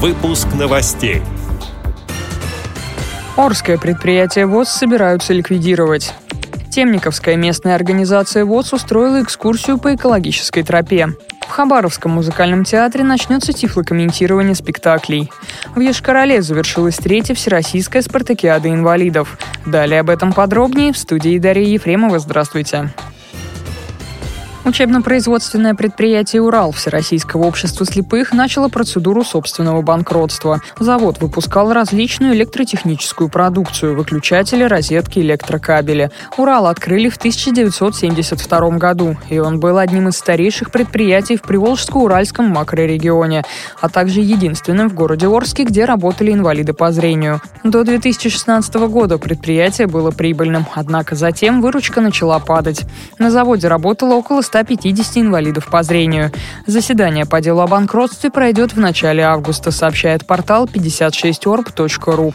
Выпуск новостей. Орское предприятие ВОЗ собираются ликвидировать. Темниковская местная организация ВОЗ устроила экскурсию по экологической тропе. В Хабаровском музыкальном театре начнется тифлокомментирование спектаклей. В Ешкарале завершилась третья всероссийская спартакиада инвалидов. Далее об этом подробнее в студии Дарья Ефремова. Здравствуйте. Учебно-производственное предприятие «Урал» Всероссийского общества слепых начало процедуру собственного банкротства. Завод выпускал различную электротехническую продукцию – выключатели, розетки, электрокабели. «Урал» открыли в 1972 году, и он был одним из старейших предприятий в Приволжско-Уральском макрорегионе, а также единственным в городе Орске, где работали инвалиды по зрению. До 2016 года предприятие было прибыльным, однако затем выручка начала падать. На заводе работало около 100 150 инвалидов по зрению. Заседание по делу о банкротстве пройдет в начале августа, сообщает портал 56orb.ru.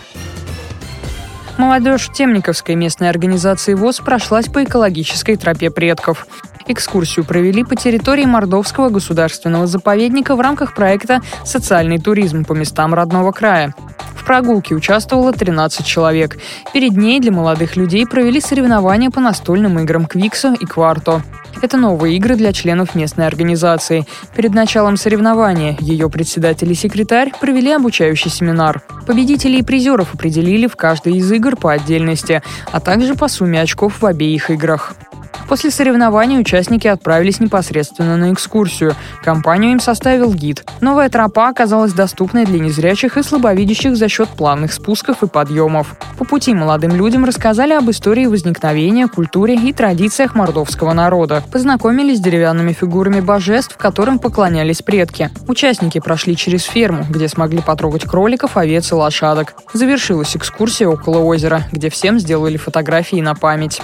Молодежь Темниковской местной организации ВОЗ прошлась по экологической тропе предков. Экскурсию провели по территории Мордовского государственного заповедника в рамках проекта «Социальный туризм по местам родного края». В прогулке участвовало 13 человек. Перед ней для молодых людей провели соревнования по настольным играм «Квиксо» и «Кварто». Это новые игры для членов местной организации. Перед началом соревнования ее председатель и секретарь провели обучающий семинар. Победителей и призеров определили в каждой из игр по отдельности, а также по сумме очков в обеих играх. После соревнований участники отправились непосредственно на экскурсию. Компанию им составил гид. Новая тропа оказалась доступной для незрячих и слабовидящих за счет плавных спусков и подъемов. По пути молодым людям рассказали об истории возникновения, культуре и традициях мордовского народа. Познакомились с деревянными фигурами божеств, которым поклонялись предки. Участники прошли через ферму, где смогли потрогать кроликов, овец и лошадок. Завершилась экскурсия около озера, где всем сделали фотографии на память.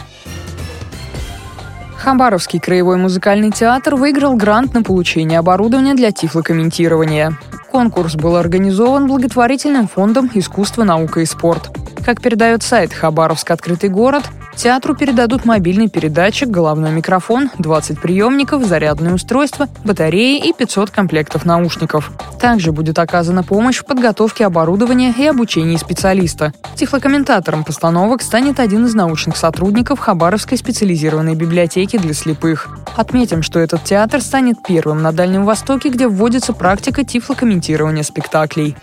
Хабаровский краевой музыкальный театр выиграл грант на получение оборудования для тифлокомментирования. Конкурс был организован благотворительным фондом «Искусство, наука и спорт». Как передает сайт «Хабаровск. Открытый город», Театру передадут мобильный передатчик, головной микрофон, 20 приемников, зарядное устройство, батареи и 500 комплектов наушников. Также будет оказана помощь в подготовке оборудования и обучении специалиста. Тифлокомментатором постановок станет один из научных сотрудников Хабаровской специализированной библиотеки для слепых. Отметим, что этот театр станет первым на Дальнем Востоке, где вводится практика тифлокомментирования спектаклей.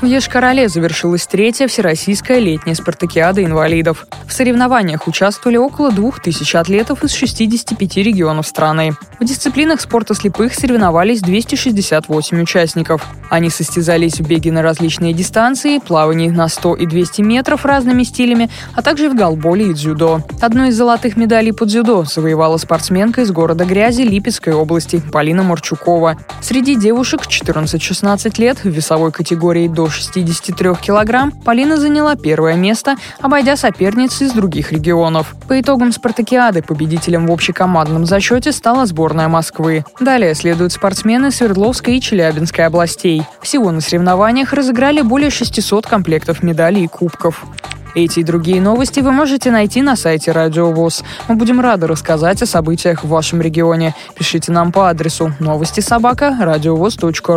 В Ешкарале завершилась третья всероссийская летняя спартакиада инвалидов. В соревнованиях участвовали около двух тысяч атлетов из 65 регионов страны. В дисциплинах спорта слепых соревновались 268 участников. Они состязались в беге на различные дистанции, плавании на 100 и 200 метров разными стилями, а также в голболе и дзюдо. Одну из золотых медалей по дзюдо завоевала спортсменка из города Грязи Липецкой области Полина Марчукова. Среди девушек 14-16 лет в весовой категории до 63 килограмм Полина заняла первое место, обойдя соперниц из других регионов. По итогам спартакиады победителем в общекомандном зачете стала сборная Москвы. Далее следуют спортсмены Свердловской и Челябинской областей. Всего на соревнованиях разыграли более 600 комплектов медалей и кубков. Эти и другие новости вы можете найти на сайте Радио ВОЗ. Мы будем рады рассказать о событиях в вашем регионе. Пишите нам по адресу новости собака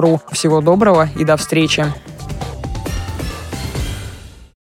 ру. Всего доброго и до встречи.